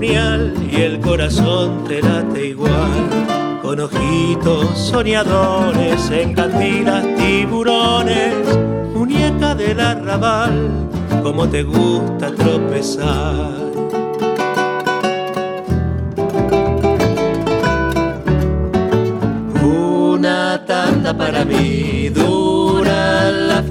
Y el corazón te late igual. Con ojitos soñadores, en cantinas tiburones, muñeca del arrabal, como te gusta tropezar. Una tanda para mí,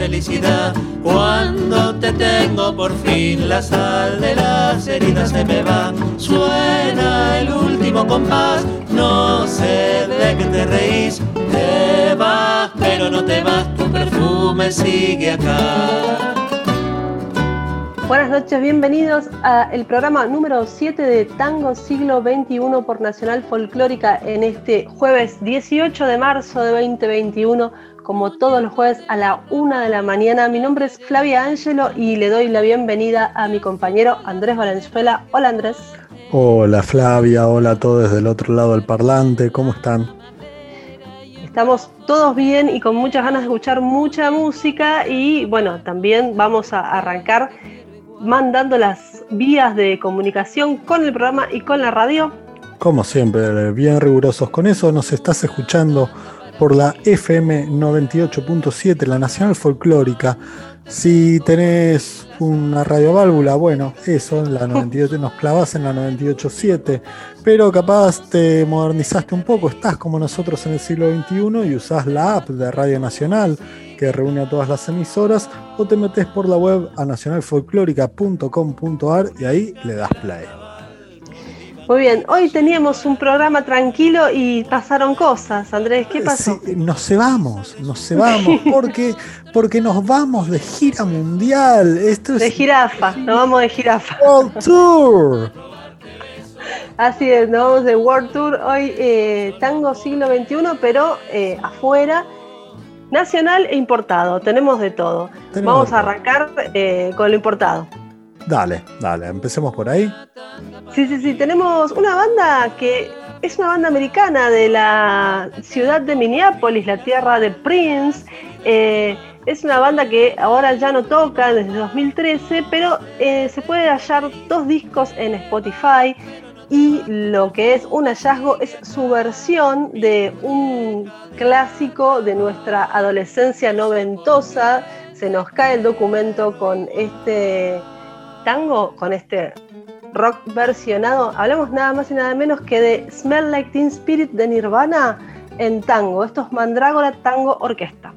felicidad cuando te tengo por fin la sal de las heridas se me va. Suena el último compás, no sé de qué te reís. Te vas, pero no te vas, tu perfume sigue acá. Buenas noches, bienvenidos al programa número 7 de Tango Siglo XXI por Nacional Folclórica en este jueves 18 de marzo de 2021 como todos los jueves a la una de la mañana. Mi nombre es Flavia Ángelo y le doy la bienvenida a mi compañero Andrés Valenzuela. Hola Andrés. Hola Flavia, hola a todos del otro lado del parlante, ¿cómo están? Estamos todos bien y con muchas ganas de escuchar mucha música y bueno, también vamos a arrancar mandando las vías de comunicación con el programa y con la radio. Como siempre, bien rigurosos con eso, nos estás escuchando por la FM 98.7, la Nacional Folclórica. Si tenés una radioválvula, bueno, eso, en la 98, nos clavas en la 98.7, pero capaz te modernizaste un poco, estás como nosotros en el siglo XXI y usás la app de Radio Nacional que reúne a todas las emisoras, o te metes por la web a nacionalfolclórica.com.ar y ahí le das play. Muy bien, hoy teníamos un programa tranquilo y pasaron cosas. Andrés, ¿qué pasó? Sí, nos cebamos, nos cebamos porque, porque nos vamos de gira mundial. Esto de jirafa, nos vamos de jirafa. World Tour. Así es, nos vamos de World Tour. Hoy eh, tango siglo XXI, pero eh, afuera. Nacional e importado, tenemos de todo. Vamos a arrancar eh, con lo importado. Dale, dale, empecemos por ahí. Sí, sí, sí, tenemos una banda que es una banda americana de la ciudad de Minneapolis, la tierra de Prince. Eh, es una banda que ahora ya no toca desde 2013, pero eh, se puede hallar dos discos en Spotify y lo que es un hallazgo es su versión de un clásico de nuestra adolescencia noventosa. Se nos cae el documento con este tango, con este rock versionado, hablamos nada más y nada menos que de Smell Like Teen Spirit de Nirvana en tango. Esto es Mandrágora Tango Orquesta.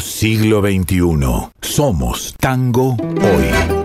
Siglo XXI. Somos tango hoy.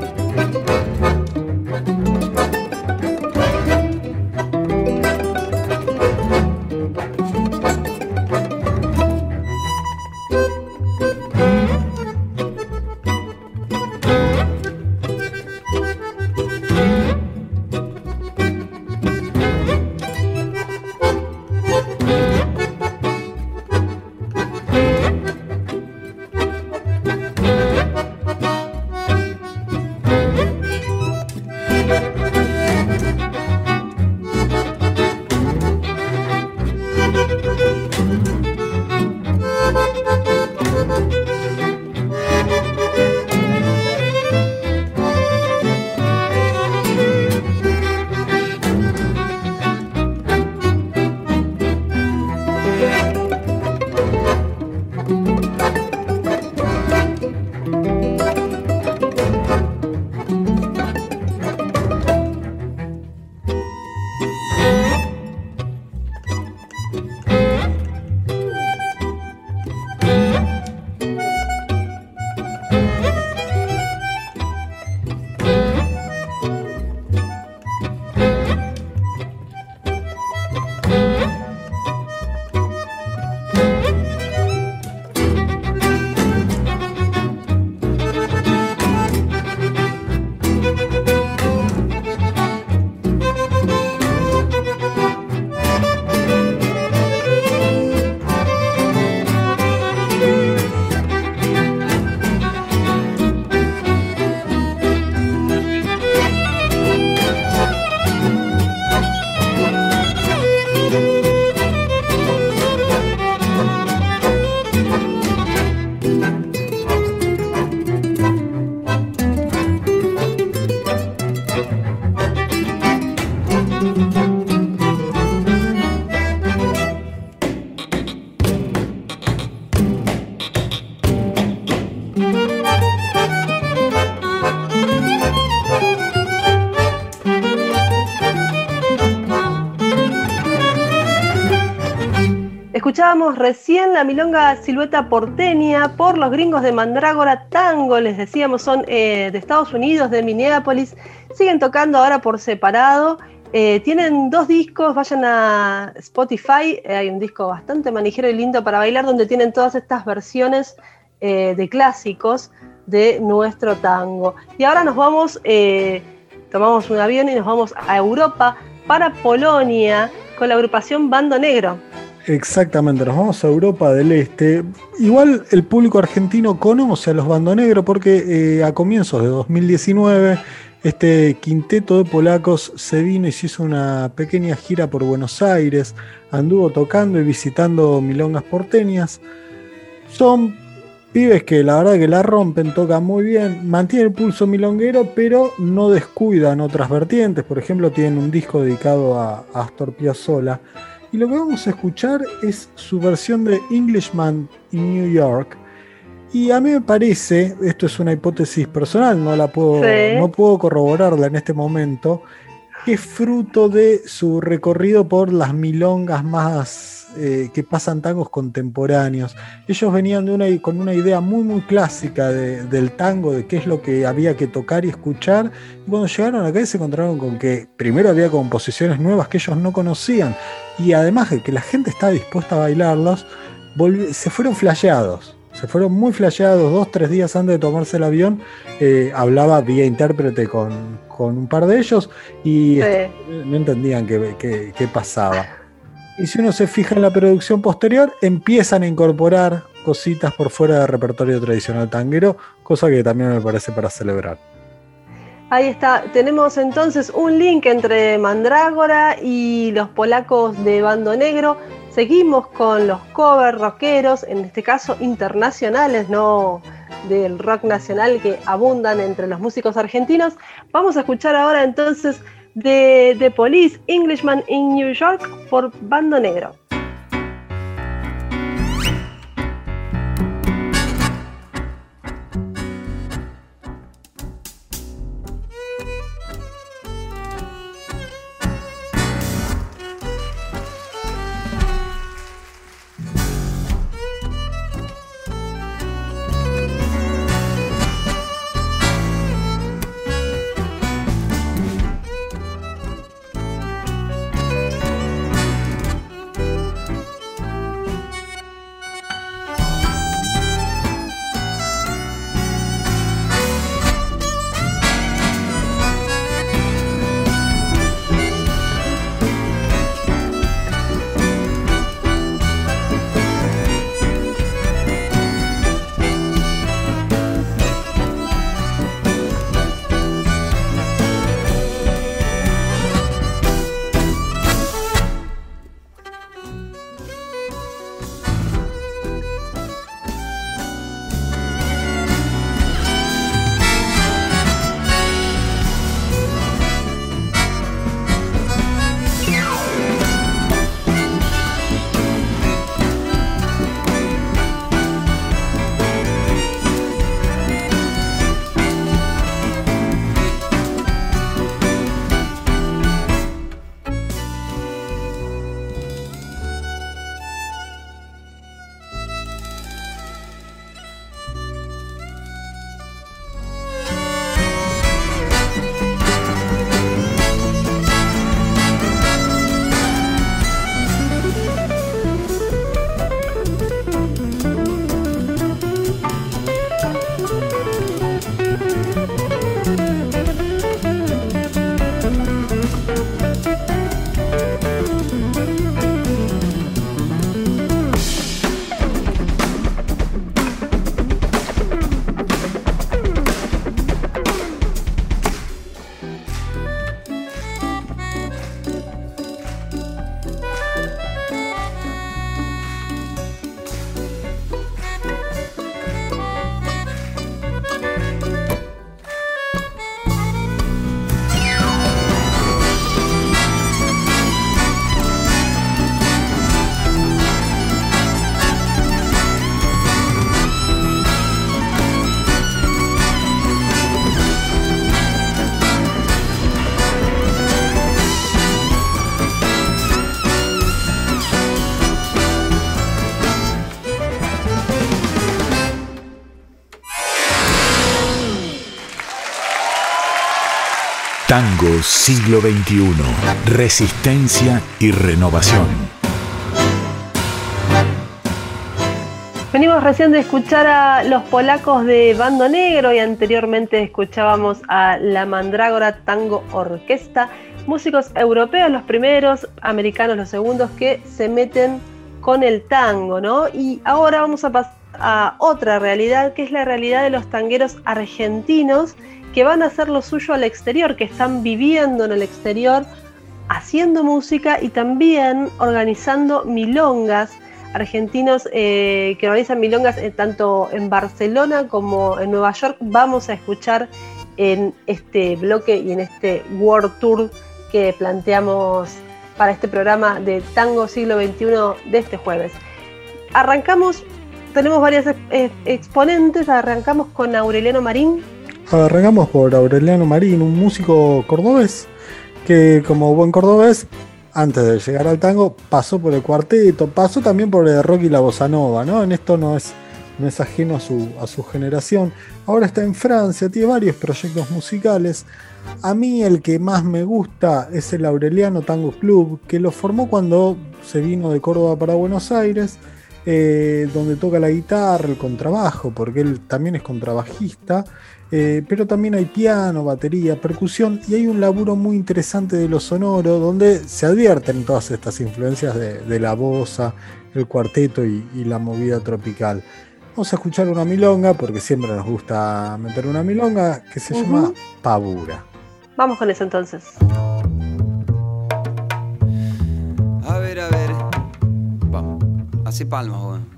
Recién la milonga silueta porteña por los gringos de Mandrágora Tango, les decíamos, son eh, de Estados Unidos, de Minneapolis, siguen tocando ahora por separado. Eh, tienen dos discos, vayan a Spotify, eh, hay un disco bastante manijero y lindo para bailar donde tienen todas estas versiones de clásicos de nuestro tango. Y ahora nos vamos, tomamos un avión y nos vamos a Europa para Polonia con la agrupación Bando Negro. Exactamente, nos vamos a Europa del Este. Igual el público argentino conoce a los Bando Negro porque eh, a comienzos de 2019 este quinteto de polacos se vino y se hizo una pequeña gira por Buenos Aires, anduvo tocando y visitando milongas porteñas. Son pibes que la verdad que la rompen, tocan muy bien, mantienen el pulso milonguero, pero no descuidan otras vertientes. Por ejemplo, tienen un disco dedicado a Astor Piazzolla y lo que vamos a escuchar es su versión de Englishman in New York. Y a mí me parece, esto es una hipótesis personal, no la puedo, no puedo corroborarla en este momento, es fruto de su recorrido por las milongas más eh, que pasan tangos contemporáneos. Ellos venían de una, con una idea muy muy clásica del tango, de qué es lo que había que tocar y escuchar. Y cuando llegaron acá se encontraron con que primero había composiciones nuevas que ellos no conocían y además de que la gente estaba dispuesta a bailarlos, se fueron flasheados. Se fueron muy flasheados dos, tres días antes de tomarse el avión. Eh, hablaba vía intérprete con, un par de ellos y no entendían qué pasaba. Y si uno se fija en la producción posterior, empiezan a incorporar cositas por fuera del repertorio tradicional tanguero, cosa que también me parece para celebrar. Ahí está, tenemos entonces un link entre Mandrágora y los polacos de Bando Negro. Seguimos con los covers rockeros, en este caso internacionales, no del rock nacional que abundan entre los músicos argentinos. Vamos a escuchar ahora entonces de The Police, Englishman in New York por Bando Negro. Tango siglo XXI. Resistencia y renovación. Venimos recién de escuchar a los polacos de Bando Negro y anteriormente escuchábamos a la Mandrágora Tango Orquesta, músicos europeos los primeros, americanos los segundos que se meten con el tango, ¿no? Y ahora vamos a pasar a otra realidad, que es la realidad de los tangueros argentinos que van a hacer lo suyo al exterior, que están viviendo en el exterior, haciendo música y también organizando milongas. Argentinos eh, que organizan milongas eh, tanto en Barcelona como en Nueva York. Vamos a escuchar en este bloque y en este World Tour que planteamos para este programa de Tango Siglo XXI de este jueves. Arrancamos, tenemos varias eh, exponentes, arrancamos con Aureliano Marín, Arrancamos por Aureliano Marín, un músico cordobés que como buen cordobés, antes de llegar al tango, pasó por el cuarteto, pasó también por el rock y la bossa nova, ¿no? En esto no es, no es ajeno a su, a su generación. Ahora está en Francia, tiene varios proyectos musicales. A mí el que más me gusta es el Aureliano Tango Club, que lo formó cuando se vino de Córdoba para Buenos Aires, eh, donde toca la guitarra, el contrabajo, porque él también es contrabajista. Eh, pero también hay piano, batería, percusión y hay un laburo muy interesante de lo sonoro donde se advierten todas estas influencias de, la bosa, el cuarteto y, la movida tropical. Vamos a escuchar una milonga porque siempre nos gusta meter una milonga que se llama Pavura. Vamos con eso entonces. Hace palmas, joven. Cuchi,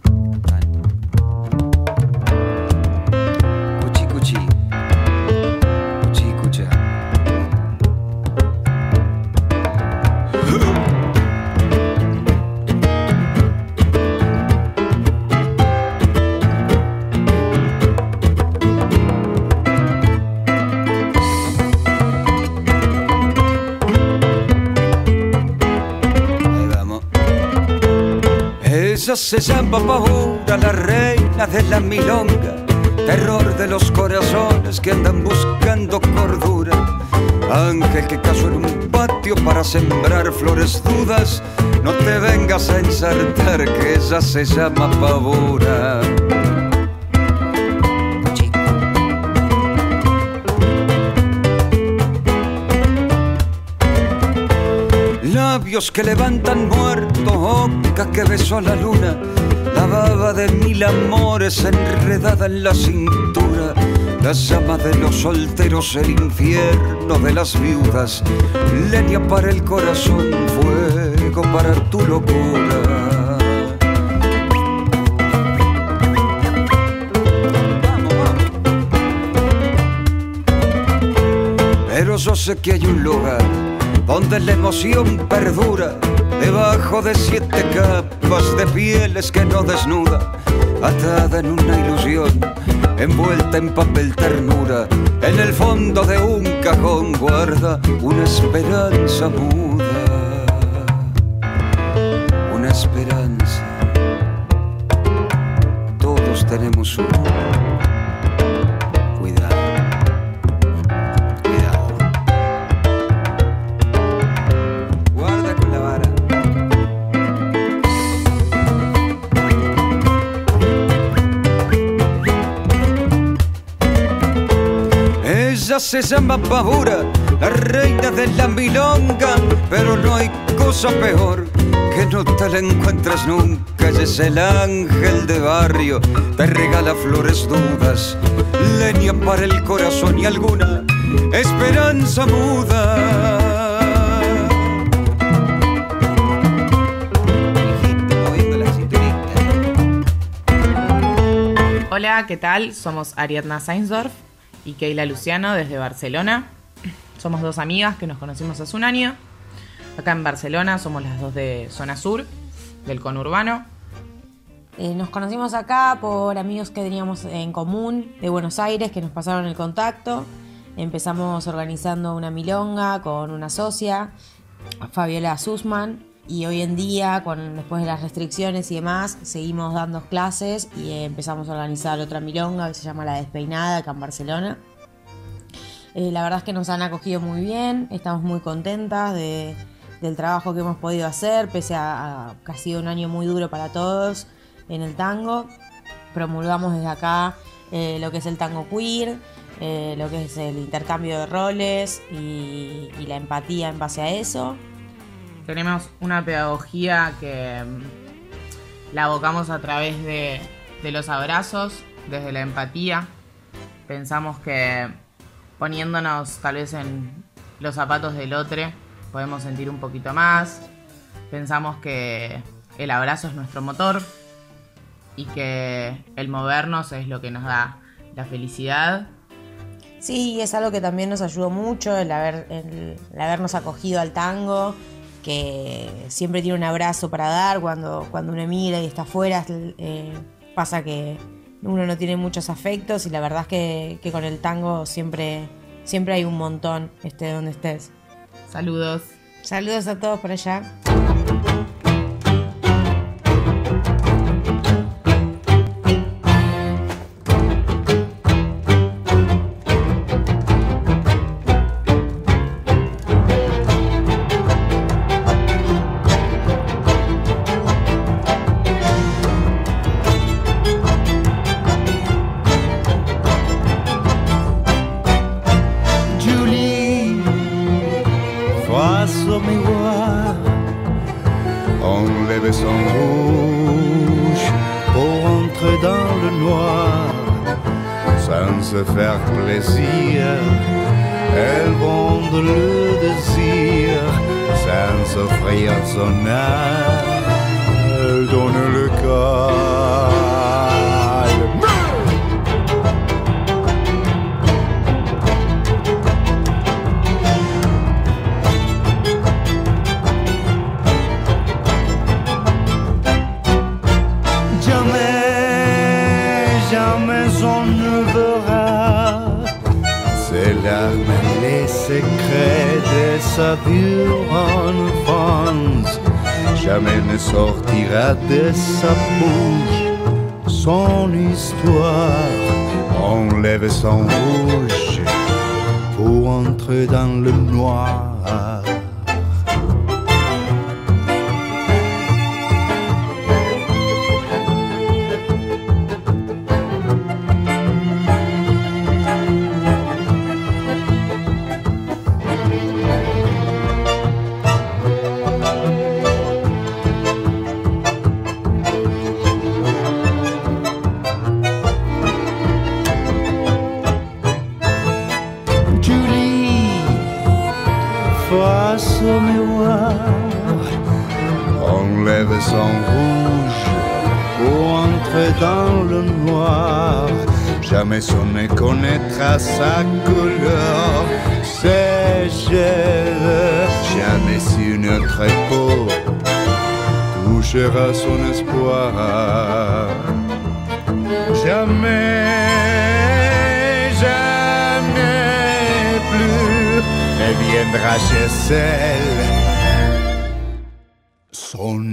Ella se llama Paura, la reina de la milonga, terror de los corazones que andan buscando cordura. Ángel que casó en un patio para sembrar flores dudas, no te vengas a ensartar que ella se llama Pavura. Labios que levantan muertos, boca que besó a la luna, la baba de mil amores enredada en la cintura, la llama de los solteros, el infierno de las viudas, leña para el corazón, fuego para tu locura. Pero yo sé que hay un lugar donde la emoción perdura debajo de siete capas de pieles que no desnuda, atada en una ilusión, envuelta en papel ternura, en el fondo de un cajón guarda una esperanza muda, una esperanza. Todos tenemos una. Se llama Pavura, la reina de la milonga, pero no hay cosa peor que no te la encuentras nunca. es el ángel de barrio, te regala flores dudas, leña para el corazón y alguna esperanza muda. Hola, ¿qué tal? Somos Ariadna Seinsdorf y Keila Luciano desde Barcelona. Somos dos amigas que nos conocimos hace un año. Acá en Barcelona somos las dos de zona sur, del conurbano. Eh, nos conocimos acá por amigos que teníamos en común de Buenos Aires que nos pasaron el contacto. Empezamos organizando una milonga con una socia, Fabiola Sussman, y hoy en día, después de las restricciones y demás, seguimos dando clases y empezamos a organizar otra milonga que se llama La Despeinada acá en Barcelona. Eh, la verdad es que nos han acogido muy bien, estamos muy contentas del trabajo que hemos podido hacer, pese a, que ha sido un año muy duro para todos en el tango. Promulgamos desde acá eh, lo que es el tango queer, eh, lo que es el intercambio de roles y, la empatía en base a eso. Tenemos una pedagogía que mm, la abocamos a través de los abrazos, desde la empatía. Pensamos que poniéndonos tal vez en los zapatos del otro, podemos sentir un poquito más. Pensamos que el abrazo es nuestro motor y que el movernos es lo que nos da la felicidad. Sí, es algo que también nos ayudó mucho el, haber, el, habernos acogido al tango, que siempre tiene un abrazo para dar cuando, cuando uno mira y está afuera. Eh, pasa que uno no tiene muchos afectos y la verdad es que, que con el tango siempre, siempre hay un montón, esté donde estés. Saludos. Saludos a todos por allá. jamais, jamais on ne verra ses larmes les secrets de sa pure enfance. Jamais ne sortira de sa bouche son histoire. Enlève son rouge pour entrer dans le noir.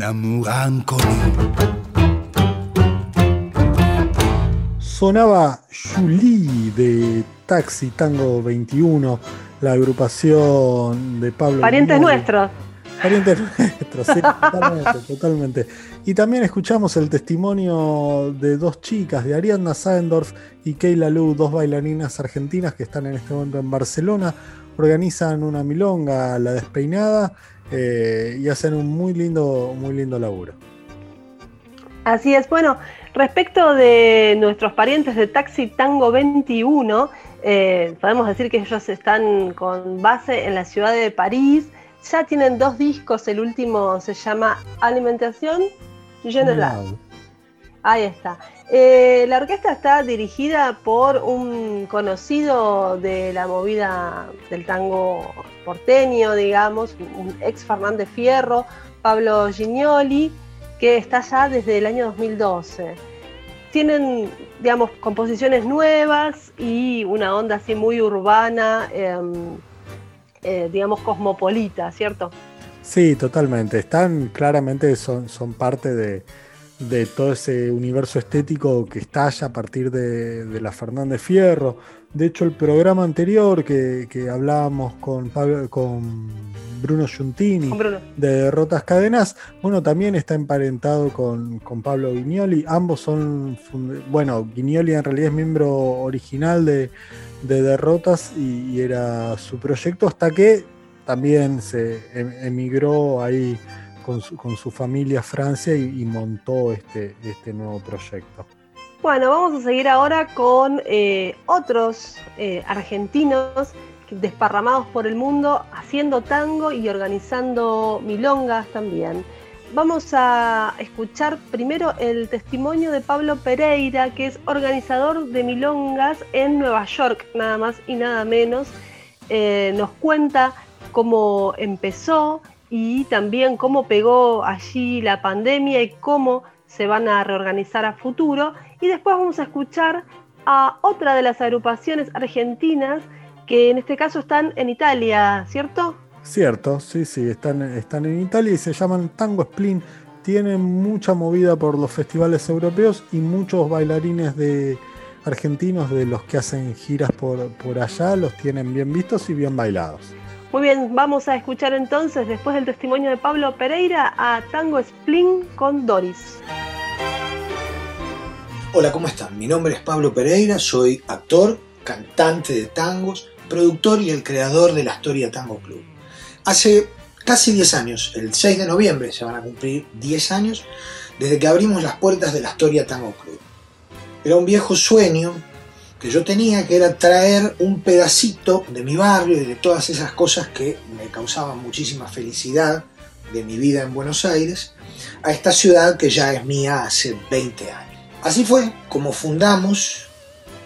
Amour Sonaba Julie de Taxi Tango 21, la agrupación de Pablo. Parientes nuestros. Parientes nuestros, sí, totalmente. Y también escuchamos el testimonio de dos chicas, de Ariadna Saendorf y Keila Lu, dos bailarinas argentinas que están en este momento en Barcelona organizan una milonga, la despeinada, eh, y hacen un muy lindo, muy lindo laburo. Así es, bueno, respecto de nuestros parientes de Taxi Tango 21, eh, podemos decir que ellos están con base en la ciudad de París, ya tienen dos discos, el último se llama Alimentación General. Ahí está. Eh, la orquesta está dirigida por un conocido de la movida del tango porteño, digamos, un ex Fernández Fierro, Pablo Gignoli, que está ya desde el año 2012. Tienen, digamos, composiciones nuevas y una onda así muy urbana, em, eh, digamos, cosmopolita, ¿cierto? Sí, totalmente. Están claramente, son, son parte de de todo ese universo estético que estalla a partir de, de la Fernández Fierro. De hecho, el programa anterior que, que hablábamos con, Pablo, con Bruno Giuntini Con Bruno. de Derrotas Cadenas, bueno, también está emparentado con, con Pablo Guignoli. Ambos son, bueno, Guignoli en realidad es miembro original de, de Derrotas y, era su proyecto hasta que también se em- emigró ahí con su, con su familia a Francia y, montó este, este nuevo proyecto. Bueno, vamos a seguir ahora con eh, otros eh, argentinos desparramados por el mundo haciendo tango y organizando milongas también. Vamos a escuchar primero el testimonio de Pablo Pereira, que es organizador de milongas en Nueva York, nada más y nada menos. Eh, nos cuenta cómo empezó y también cómo pegó allí la pandemia y cómo se van a reorganizar a futuro. Y después vamos a escuchar a otra de las agrupaciones argentinas que en este caso están en Italia, ¿cierto? Cierto, sí, sí, están, están en Italia y se llaman Tango Splin. Tienen mucha movida por los festivales europeos y muchos bailarines de argentinos de los que hacen giras por, por allá los tienen bien vistos y bien bailados. Muy bien, vamos a escuchar entonces, después del testimonio de Pablo Pereira, a Tango Splin con Doris. Hola, ¿cómo están? Mi nombre es Pablo Pereira, soy actor, cantante de tangos, productor y el creador de la Historia Tango Club. Hace casi 10 años, el 6 de noviembre se van a cumplir 10 años desde que abrimos las puertas de la Historia Tango Club. Era un viejo sueño que yo tenía que era traer un pedacito de mi barrio y de todas esas cosas que me causaban muchísima felicidad de mi vida en Buenos Aires a esta ciudad que ya es mía hace 20 años. Así fue como fundamos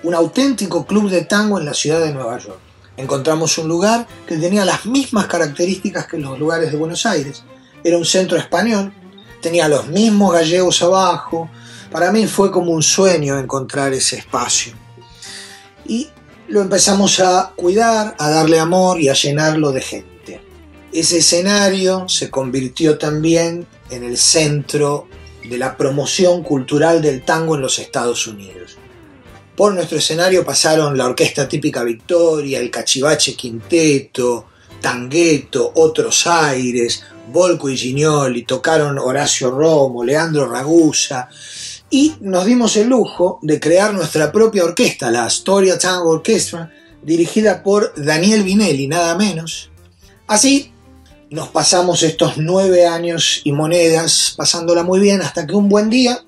un auténtico club de tango en la ciudad de Nueva York. Encontramos un lugar que tenía las mismas características que los lugares de Buenos Aires. Era un centro español, tenía los mismos gallegos abajo. Para mí fue como un sueño encontrar ese espacio. Y lo empezamos a cuidar, a darle amor y a llenarlo de gente. Ese escenario se convirtió también en el centro de la promoción cultural del tango en los Estados Unidos. Por nuestro escenario pasaron la Orquesta Típica Victoria, el Cachivache Quinteto, Tangueto, Otros Aires, Volco y Gignoli, tocaron Horacio Romo, Leandro Ragusa, y nos dimos el lujo de crear nuestra propia orquesta, la Astoria Tango Orchestra, dirigida por Daniel Vinelli, nada menos. Así nos pasamos estos nueve años y monedas pasándola muy bien hasta que un buen día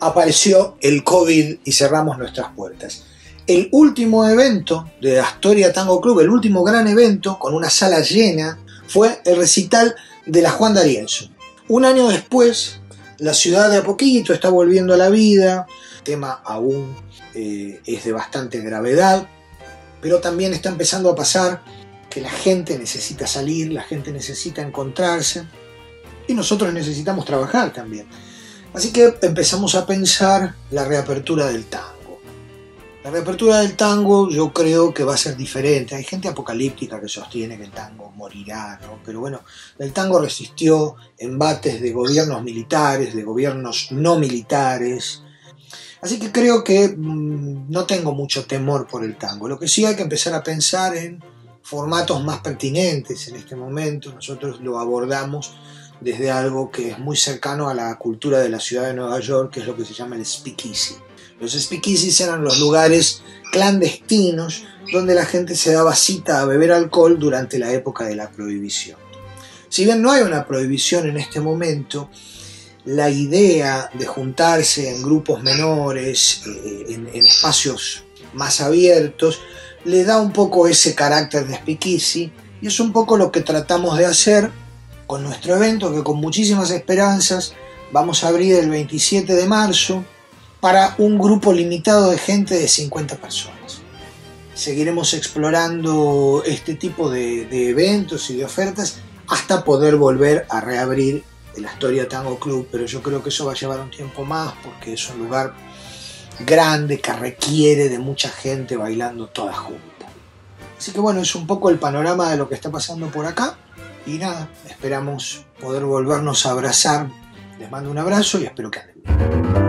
apareció el COVID y cerramos nuestras puertas. El último evento de Astoria Tango Club, el último gran evento con una sala llena, fue el recital de la Juan D'Arienzo. Un año después, la ciudad de a está volviendo a la vida, el tema aún eh, es de bastante gravedad, pero también está empezando a pasar que la gente necesita salir, la gente necesita encontrarse y nosotros necesitamos trabajar también. Así que empezamos a pensar la reapertura del tango. La reapertura del tango yo creo que va a ser diferente. Hay gente apocalíptica que sostiene que el tango morirá, ¿no? Pero bueno, el tango resistió embates de gobiernos militares, de gobiernos no militares. Así que creo que mmm, no tengo mucho temor por el tango. Lo que sí hay que empezar a pensar en formatos más pertinentes en este momento. Nosotros lo abordamos desde algo que es muy cercano a la cultura de la ciudad de Nueva York, que es lo que se llama el speakeasy. Los speakeasies eran los lugares clandestinos donde la gente se daba cita a beber alcohol durante la época de la prohibición. Si bien no hay una prohibición en este momento, la idea de juntarse en grupos menores, eh, en, en, espacios más abiertos, le da un poco ese carácter de speakeasy y es un poco lo que tratamos de hacer con nuestro evento que con muchísimas esperanzas vamos a abrir el 27 de marzo para un grupo limitado de gente de 50 personas. Seguiremos explorando este tipo de, eventos y de ofertas hasta poder volver a reabrir el Astoria Tango Club, pero yo creo que eso va a llevar un tiempo más porque es un lugar grande que requiere de mucha gente bailando toda junta. Así que bueno, es un poco el panorama de lo que está pasando por acá. Y nada, esperamos poder volvernos a abrazar. Les mando un abrazo y espero que anden bien.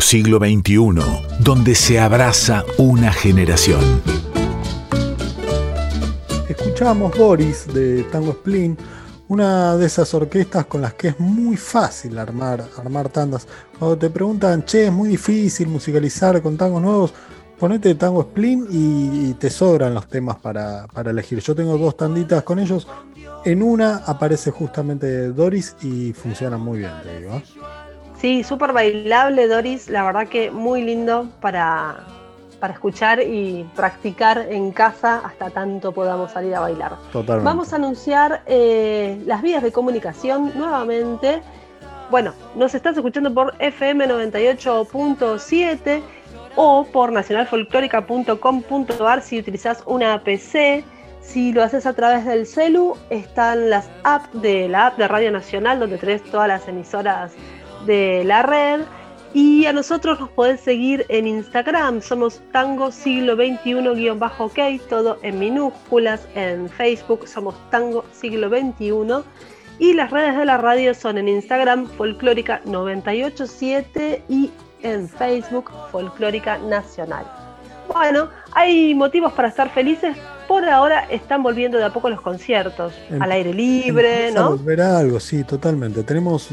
Siglo XXI, donde se abraza una generación. Escuchábamos Boris de Tango Splin, una de esas orquestas con las que es muy fácil armar, armar tandas. Cuando te preguntan, che, es muy difícil musicalizar con tangos nuevos, ponete Tango Splin y, te sobran los temas para, para, elegir. Yo tengo dos tanditas con ellos. En una aparece justamente Doris y funciona muy bien, te digo. ¿eh? Sí, súper bailable, Doris. La verdad que muy lindo para, para escuchar y practicar en casa hasta tanto podamos salir a bailar. Totalmente. Vamos a anunciar eh, las vías de comunicación nuevamente. Bueno, nos estás escuchando por FM 98.7 o por nacionalfolclórica.com.ar si utilizas una PC. Si lo haces a través del celu, están las apps de la app de Radio Nacional, donde tenés todas las emisoras de la red. Y a nosotros nos podés seguir en Instagram, somos Tango Siglo XXI-OK, todo en minúsculas, en Facebook somos Tango Siglo XXI. Y las redes de la radio son en Instagram Folclórica 987 y en Facebook Folclórica Nacional. Bueno, hay motivos para estar felices. Por ahora están volviendo de a poco los conciertos al aire libre, ¿no? volver a algo, sí, totalmente. Tenemos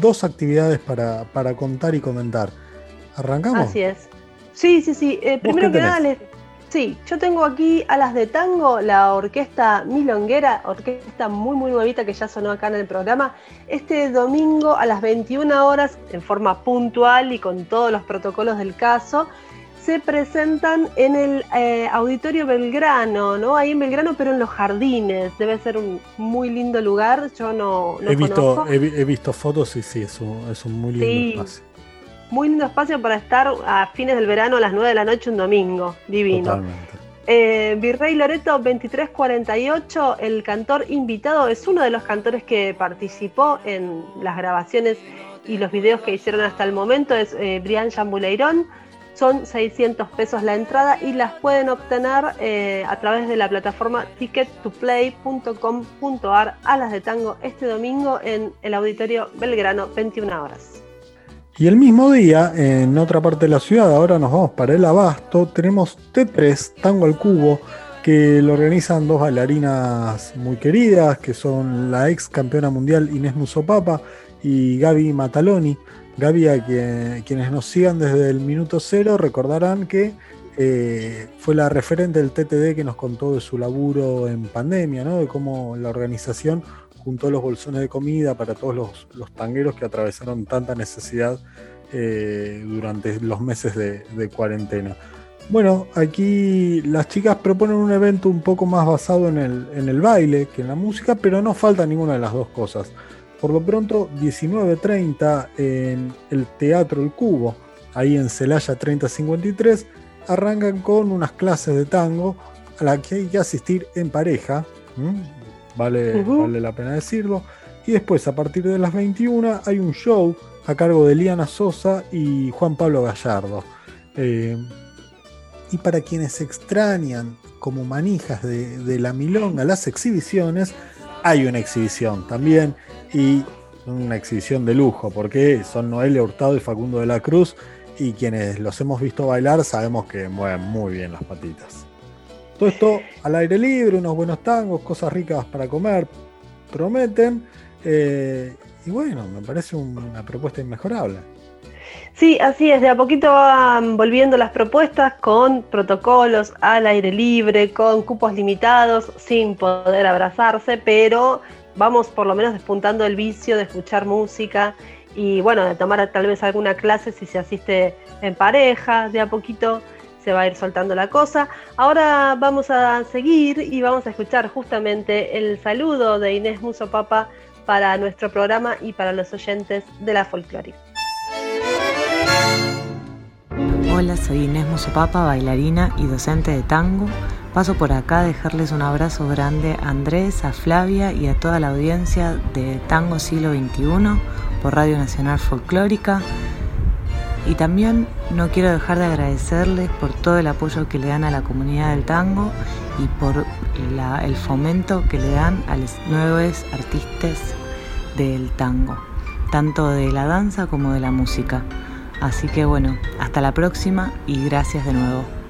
dos actividades para, para contar y comentar. ¿Arrancamos? Así es. Sí, sí, sí. Eh, primero que nada, les, sí, yo tengo aquí a las de tango, la orquesta Milonguera, orquesta muy, muy nuevita que ya sonó acá en el programa. Este domingo a las 21 horas, en forma puntual y con todos los protocolos del caso se presentan en el eh, Auditorio Belgrano, ¿no? Ahí en Belgrano, pero en los jardines. Debe ser un muy lindo lugar. Yo no, he, visto, he, visto fotos y sí, es un, es un muy lindo espacio. Muy lindo espacio para estar a fines del verano a las 9 de la noche un domingo. Divino. Eh, Virrey Loreto 2348, el cantor invitado, es uno de los cantores que participó en las grabaciones y los videos que hicieron hasta el momento, es eh, Brian Chambuleirón. Son 600 pesos la entrada y las pueden obtener eh, a través de la plataforma tickettoplay.com.ar a las de tango este domingo en el Auditorio Belgrano, 21 horas. Y el mismo día, en otra parte de la ciudad, ahora nos vamos para el Abasto, tenemos T3, Tango al Cubo, que lo organizan dos bailarinas muy queridas, que son la ex campeona mundial Inés Musopapa y Gaby Mataloni. Gaby, a quienes nos sigan desde el minuto cero, recordarán que eh, fue la referente del TTD que nos contó de su laburo en pandemia, ¿no? de cómo la organización juntó los bolsones de comida para todos los, tangueros que atravesaron tanta necesidad eh, durante los meses de, cuarentena. Bueno, aquí las chicas proponen un evento un poco más basado en el, en el baile que en la música, pero no falta ninguna de las dos cosas. Por lo pronto, 19.30 en el Teatro El Cubo, ahí en Celaya 3053, arrancan con unas clases de tango a las que hay que asistir en pareja. Vale, vale la pena decirlo. Y después, a partir de las 21, hay un show a cargo de Liana Sosa y Juan Pablo Gallardo. Eh, y para quienes extrañan como manijas de, de, la milonga las exhibiciones, hay una exhibición también y una exhibición de lujo, porque son Noelia Hurtado y Facundo de la Cruz, y quienes los hemos visto bailar sabemos que mueven muy bien las patitas. Todo esto al aire libre, unos buenos tangos, cosas ricas para comer, prometen, eh, y bueno, me parece una propuesta inmejorable. Sí, así es, de a poquito van volviendo las propuestas con protocolos al aire libre, con cupos limitados, sin poder abrazarse, pero vamos por lo menos despuntando el vicio de escuchar música y bueno, de tomar tal vez alguna clase si se asiste en pareja, de a poquito se va a ir soltando la cosa. Ahora vamos a seguir y vamos a escuchar justamente el saludo de Inés Muso Papa para nuestro programa y para los oyentes de la folclórica. Hola, soy Inés Musopapa, bailarina y docente de tango. Paso por acá a dejarles un abrazo grande a Andrés, a Flavia y a toda la audiencia de Tango Siglo XXI por Radio Nacional Folclórica. Y también no quiero dejar de agradecerles por todo el apoyo que le dan a la comunidad del tango y por el fomento que le dan a los nuevos artistas del tango, tanto de la danza como de la música. Así que bueno, hasta la próxima y gracias de nuevo.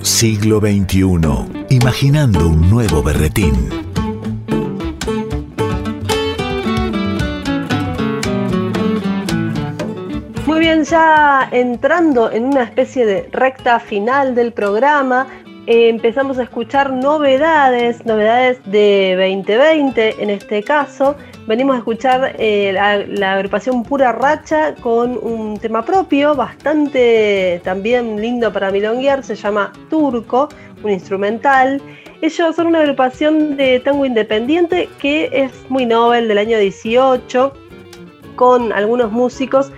Siglo XXI, imaginando un nuevo berretín. Muy bien, ya entrando en una especie de recta final del programa, eh, empezamos a escuchar novedades, novedades de 2020 en este caso, venimos a escuchar eh, la, agrupación Pura Racha con un tema propio, bastante también lindo para milonguear, se llama Turco, un instrumental. Ellos son una agrupación de tango independiente que es muy novel del año 18, con algunos músicos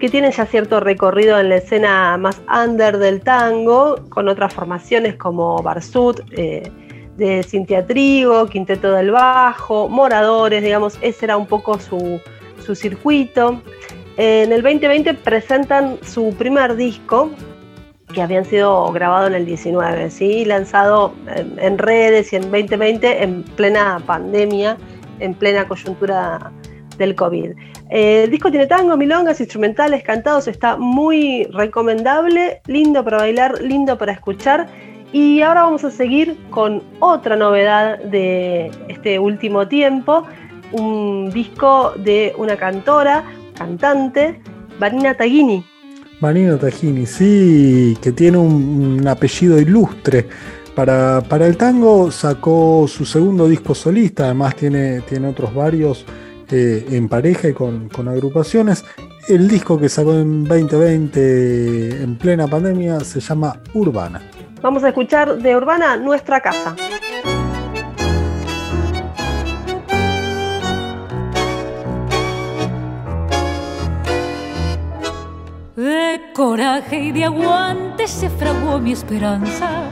que tienen ya cierto recorrido en la escena más under del tango, con otras formaciones como Barsut, eh, de Cintia Trigo, Quinteto del Bajo, Moradores, digamos, ese era un poco su, circuito. En el 2020 presentan su primer disco, que habían sido grabado en el 19, ¿sí? lanzado en, redes y en 2020 en plena pandemia, en plena coyuntura del COVID. el disco tiene tango, milongas, instrumentales, cantados, está muy recomendable, lindo para bailar, lindo para escuchar y ahora vamos a seguir con otra novedad de este último tiempo, un disco de una cantora, cantante, Vanina Taghini. Vanina Taghini, sí, que tiene un, apellido ilustre. Para, el tango sacó su segundo disco solista, además tiene, tiene otros varios eh, en pareja y con agrupaciones. El disco que sacó en 2020 en plena pandemia se llama Urbana. Vamos a escuchar de Urbana Nuestra Casa. De coraje y de aguante se fraguó mi esperanza.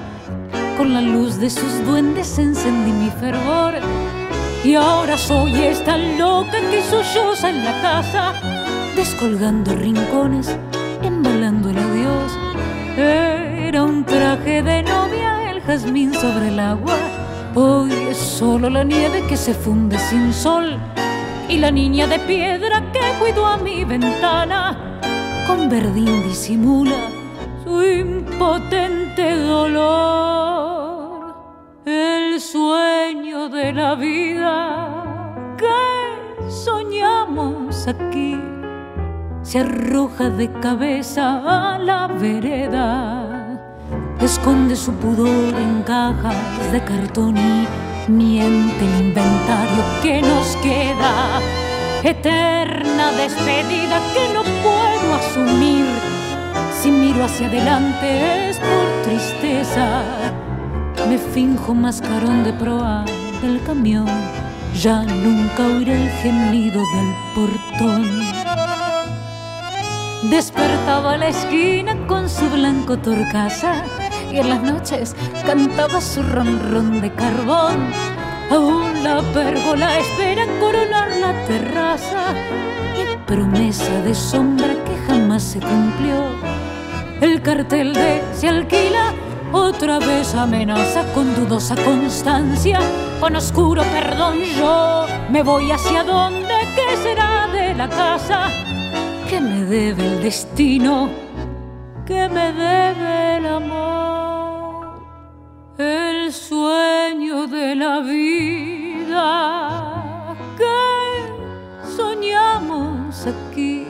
Con la luz de sus duendes encendí mi fervor. Y ahora soy esta loca que solloza en la casa, descolgando rincones, embalando el adiós. Era un traje de novia, el jazmín sobre el agua. Hoy es solo la nieve que se funde sin sol. Y la niña de piedra que cuidó a mi ventana, con verdín disimula su impotente dolor. El sueño de la vida que soñamos aquí se arroja de cabeza a la vereda esconde su pudor en cajas de cartón y miente el inventario que nos queda. Eterna despedida que no puedo asumir. Si miro hacia adelante es por tristeza. Me finjo mascarón de proa del camión. Ya nunca oiré el gemido del portón. Despertaba la esquina con su blanco torcaza y en las noches cantaba su ronrón de carbón. Aún la pérgola espera coronar la terraza y promesa de sombra que jamás se cumplió. El cartel de se alquila otra vez amenaza con dudosa constancia, con oscuro perdón yo me voy hacia donde, ¿qué será de la casa? que me debe el destino? que me debe el amor? El sueño de la vida que soñamos aquí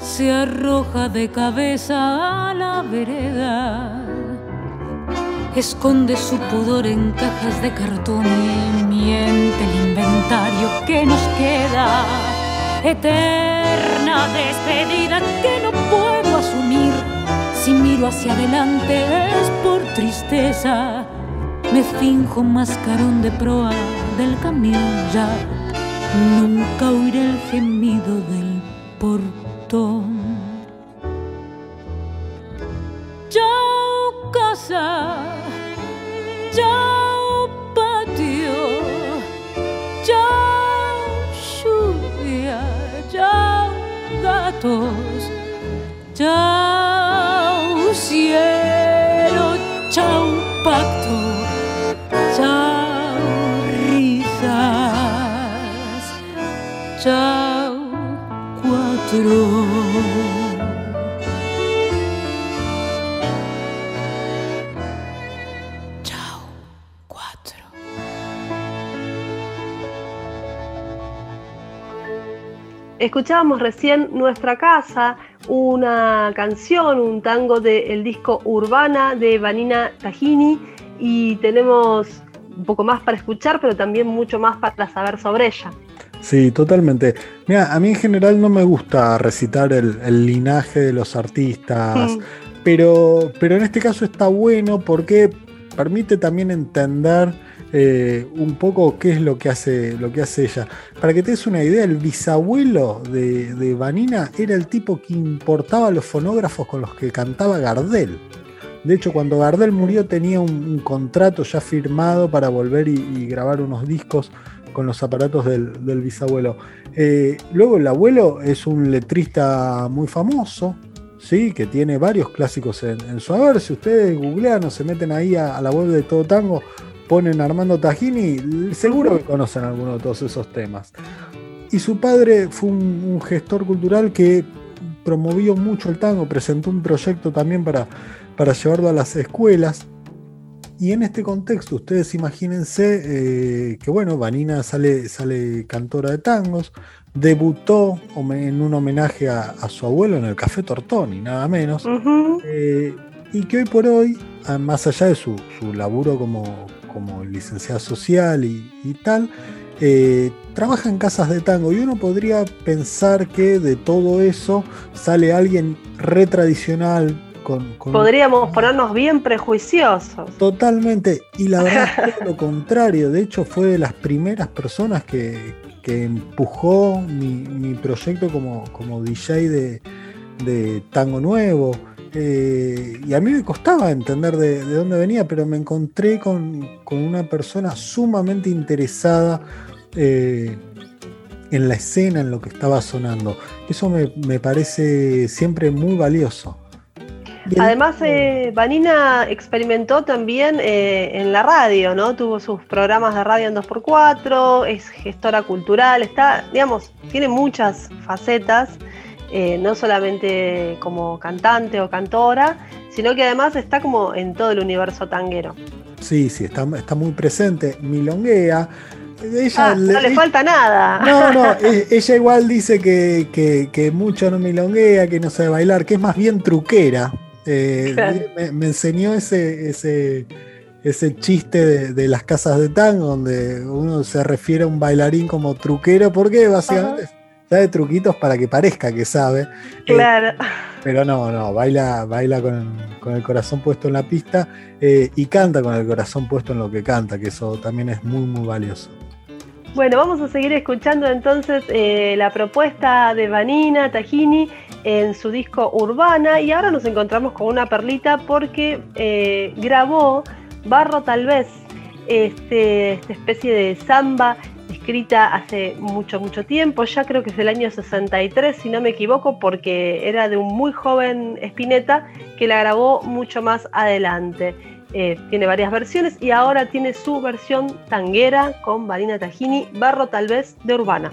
se arroja de cabeza a la vereda. Esconde su pudor en cajas de cartón y miente el inventario que nos queda. Eterna despedida que no puedo asumir. Si miro hacia adelante es por tristeza me finjo mascarón de proa del camión ya. Nunca oiré el gemido del portón. Chao casa, chao patio, chao lluvia, chao gatos, chao Chao. Escuchábamos recién Nuestra Casa, una canción, un tango del de disco Urbana de Vanina Tajini y tenemos un poco más para escuchar, pero también mucho más para saber sobre ella. Sí, totalmente. Mira, a mí en general no me gusta recitar el, linaje de los artistas, pero, pero en este caso está bueno porque permite también entender eh, un poco qué es lo que, hace, lo que hace ella. Para que te des una idea, el bisabuelo de, Vanina era el tipo que importaba los fonógrafos con los que cantaba Gardel. De hecho, cuando Gardel murió tenía un, contrato ya firmado para volver y, grabar unos discos con los aparatos del, bisabuelo. Eh, luego el abuelo es un letrista muy famoso, ¿sí? que tiene varios clásicos en, su haber. Si ustedes googlean o se meten ahí a, la web de Todo Tango, ponen Armando Tajini, seguro que conocen alguno de todos esos temas. Y su padre fue un, gestor cultural que promovió mucho el tango, presentó un proyecto también para llevarlo a las escuelas. Y en este contexto, ustedes imagínense eh, que, bueno, Vanina sale, sale cantora de tangos, debutó en un homenaje a, su abuelo en el Café Tortoni, nada menos, eh, y que hoy por hoy, más allá de su, laburo como, como licenciada social y, tal, eh, trabaja en casas de tango y uno podría pensar que de todo eso sale alguien re tradicional. Con, Podríamos ponernos bien prejuiciosos. Totalmente, y la verdad es lo contrario, de hecho fue de las primeras personas que, que empujó mi, proyecto como, como DJ de, tango nuevo. Eh, y a mí me costaba entender de, dónde venía, pero me encontré con, una persona sumamente interesada eh, en la escena, en lo que estaba sonando. Eso me parece siempre muy valioso. Además, eh, Vanina experimentó también eh, en la radio, ¿no? Tuvo sus programas de radio en 2x4, es gestora cultural, está, digamos, tiene muchas facetas, eh, no solamente como cantante o cantora, sino que además está como en todo el universo tanguero. Sí, sí, está, está muy presente, milonguea. Ella, ah, no le, falta nada. No, no, e, ella igual dice que, que mucho no milonguea, que no sabe bailar, que es más bien truquera. Eh, me, enseñó ese, ese, ese chiste de, las casas de tango, donde uno se refiere a un bailarín como truquero, porque básicamente sabe truquitos para que parezca que sabe. Eh, claro. pero no, no, baila, baila con, el corazón puesto en la pista eh, y canta con el corazón puesto en lo que canta, que eso también es muy, muy valioso. Bueno, vamos a seguir escuchando entonces la propuesta de Vanina Tajini en su disco Urbana y ahora nos encontramos con una perlita porque eh, grabó Barro tal vez, este, esta especie de samba escrita hace mucho, mucho tiempo, ya creo que es del año 63, si no me equivoco, porque era de un muy joven Spinetta que la grabó mucho más adelante. Eh, tiene varias versiones y ahora tiene su versión tanguera con Marina Tajini, Barro tal vez de Urbana.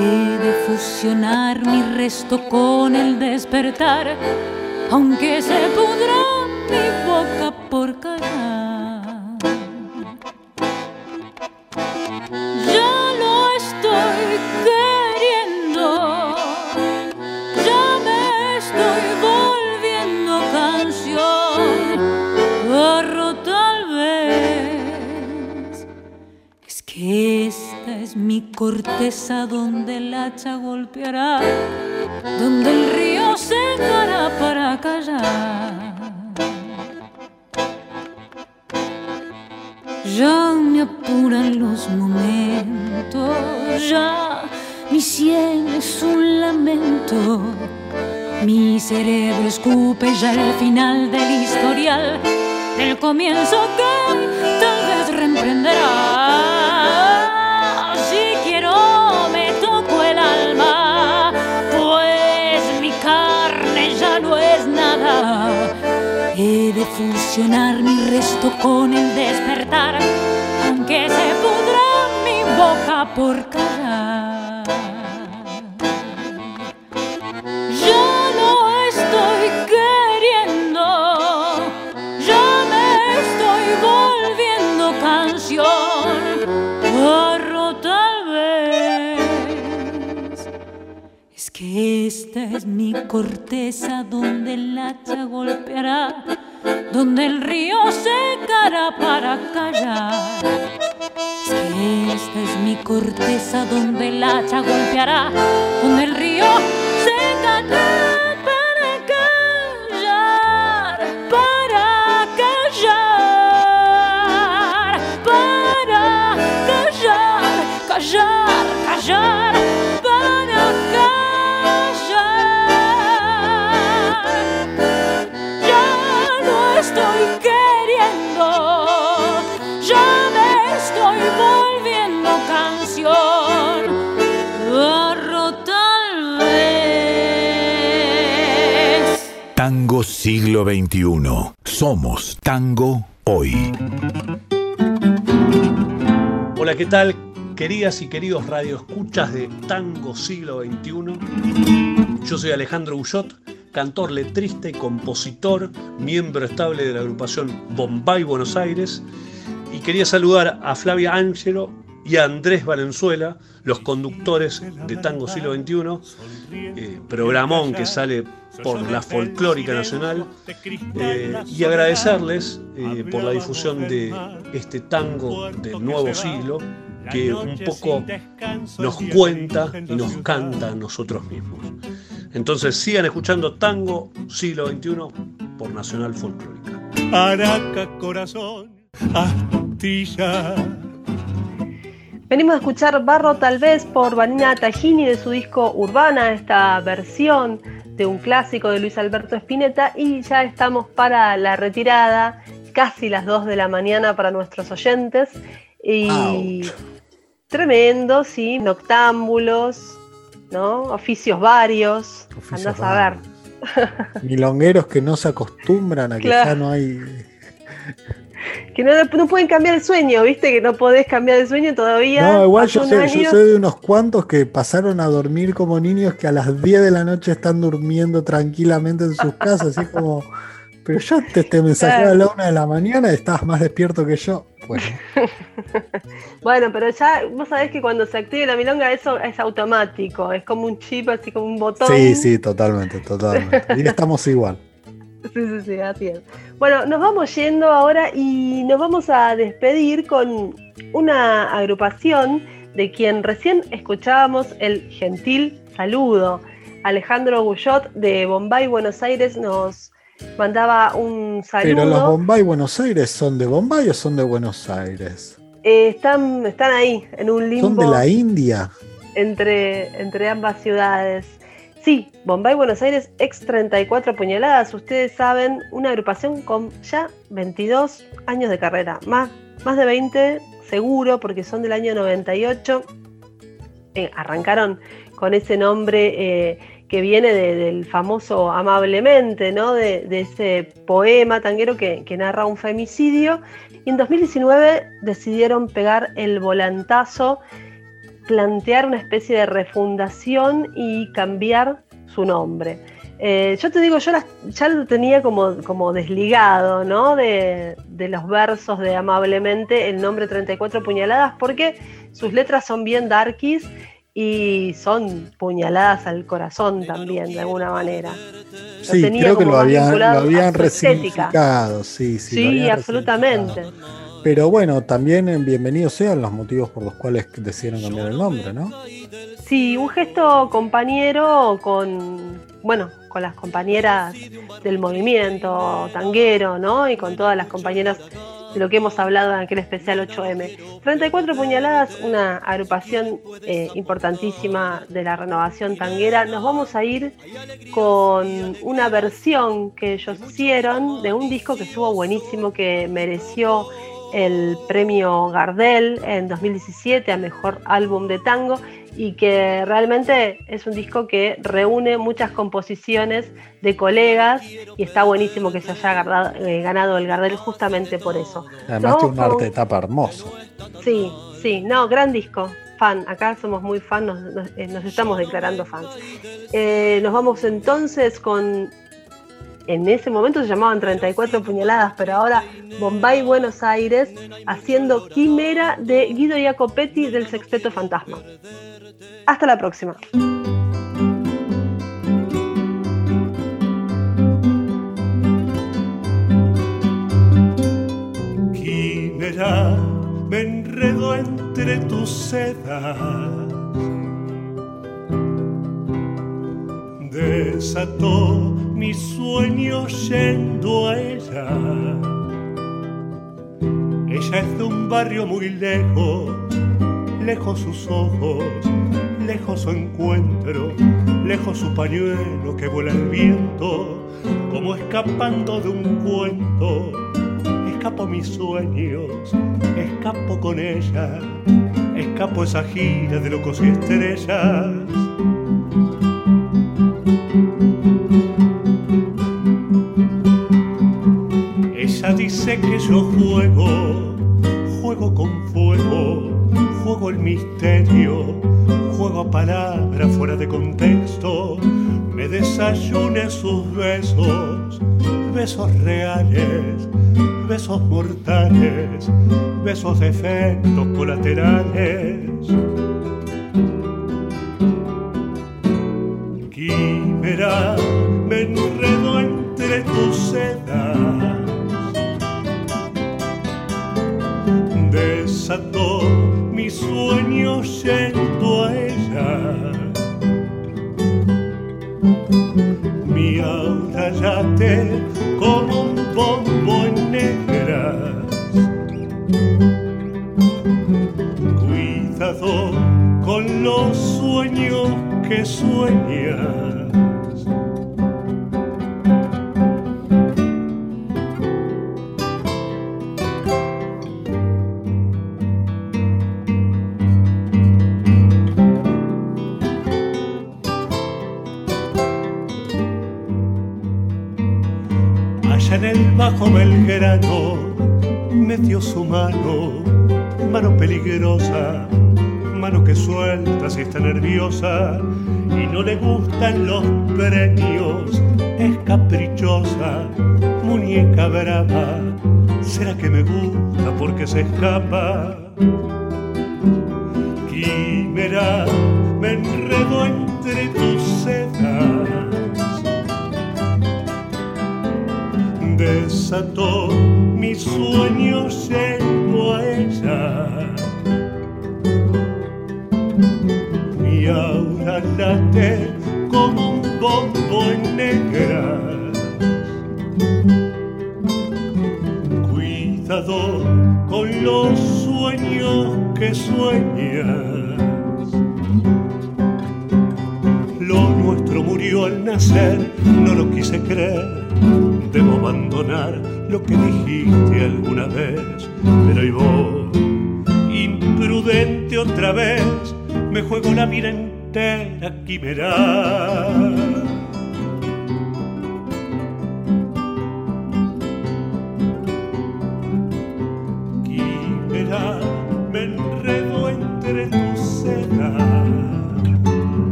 He de fusionar mi resto con el despertar, aunque se pudra mi boca por callar. Corteza donde el hacha golpeará, donde el río secará para callar. Ya me apuran los momentos, ya mi sien es un lamento. Mi cerebro escupe ya el final del historial, del comienzo que mi resto con el despertar, aunque se pudra mi boca por callar. Ya no estoy queriendo, ya me estoy volviendo canción. Barro tal vez. Es que esta es mi corteza donde el hacha golpeará, el río secará para callar. Es esta es mi corteza donde el hacha golpeará, donde el río Tango siglo XXI. Somos tango hoy. Hola, ¿qué tal? Queridas y queridos radioescuchas de Tango Siglo XXI. Yo soy Alejandro Bullot, cantor, letrista y compositor, miembro estable de la agrupación Bombay Buenos Aires. Y quería saludar a Flavia Ángelo y a Andrés Valenzuela, los conductores de Tango Siglo XXI, eh, programón que sale por la Folclórica Nacional, eh, y agradecerles eh, por la difusión de este tango del nuevo siglo que un poco nos cuenta y nos canta a nosotros mismos. Entonces sigan escuchando Tango Siglo XXI por Nacional Folclórica. Araca, corazón. Venimos a escuchar Barro tal vez por Vanina Tajini de su disco Urbana, esta versión de un clásico de Luis Alberto Spinetta y ya estamos para la retirada, casi las 2 de la mañana para nuestros oyentes. Y tremendo, sí, noctámbulos, ¿no? Oficios varios, Oficios andás a ver. Milongueros que no se acostumbran a que Claro. ya no hay. Que no, no pueden cambiar el sueño, ¿viste? Que no podés cambiar el sueño todavía. No, igual yo sé, yo sé de unos cuantos que pasaron a dormir como niños que a las 10 de la noche están durmiendo tranquilamente en sus casas, así como. Pero yo te, te mensajé a la una de la mañana y estabas más despierto que yo. Bueno, Bueno, pero ya vos sabés que cuando se active la milonga eso es automático, es como un chip, así como un botón. sí, sí, totalmente, totalmente. Y estamos igual. Sí, sí, sí, así es. Bueno, nos vamos yendo ahora y nos vamos a despedir con una agrupación de quien recién escuchábamos el gentil saludo. Alejandro Gullot de Bombay, Buenos Aires, nos mandaba un saludo. Pero los Bombay Buenos Aires son de Bombay o son de Buenos Aires? Eh, están, están ahí, en un limbo ¿Son de la India? entre, entre ambas ciudades. Sí, Bombay, Buenos Aires, ex 34 puñaladas. Ustedes saben, una agrupación con ya 22 años de carrera. Más, más de 20 seguro, porque son del año 98. Eh, arrancaron con ese nombre eh, que viene de- del famoso Amablemente, ¿no? De, de ese poema tanguero que, que narra un femicidio. Y en 2019 decidieron pegar el volantazo plantear una especie de refundación y cambiar su nombre. Eh, yo te digo, yo las- ya lo tenía como, como desligado, ¿no? De, de los versos de Amablemente, el nombre 34 puñaladas, porque sus letras son bien darkies y son puñaladas al corazón también, de alguna manera. Lo Sí, tenía creo que como lo más habían, lo habían resignificado, sí, sí. lo Sí, habían absolutamente. Pero bueno, también eh, bienvenidos sean los motivos por los cuales decidieron cambiar el nombre, ¿no? Sí, un gesto compañero con, bueno, con las compañeras del movimiento tanguero, ¿no? Y con todas las compañeras de lo que hemos hablado en aquel especial 8M. 34 puñaladas, una agrupación eh, importantísima de la renovación tanguera. Nos vamos a ir con una versión que ellos hicieron de un disco que estuvo buenísimo, que mereció el premio Gardel en 2017 a Mejor Álbum de Tango y que realmente es un disco que reúne muchas composiciones de colegas y está buenísimo que se haya eh, ganado el Gardel justamente por eso. Además tiene un arte de tapa hermoso. Sí, sí, no, gran disco. Fan, acá somos muy fan, nos, eh, estamos declarando fans. Eh, nos vamos entonces con en ese momento se llamaban 34 puñaladas, pero ahora Bombay, Buenos Aires, haciendo Quimera de Guido Jacopetti del Sexteto Fantasma. Hasta la próxima. Quimera, me enredo entre tus sedas. Desató mi sueño yendo a ella. Ella es de un barrio muy lejos, lejos sus ojos, lejos su encuentro, lejos su pañuelo que vuela el viento, como escapando de un cuento. Escapo mis sueños, escapo con ella, escapo esa gira de locos y estrellas dice que yo juego, juego con fuego, juego el misterio, juego palabras fuera de contexto, me desayune sus besos, besos reales, besos mortales, besos de efectos colaterales. Quimera, me enredo entre tus sedas mi sueño yendo a ella. Mi aura late como un bombo en negras. Cuidado con los sueños que sueñas. Belgrano metió su mano, mano peligrosa, mano que suelta si está nerviosa y no le gustan los premios, es caprichosa, muñeca brava, será que me gusta porque se escapa.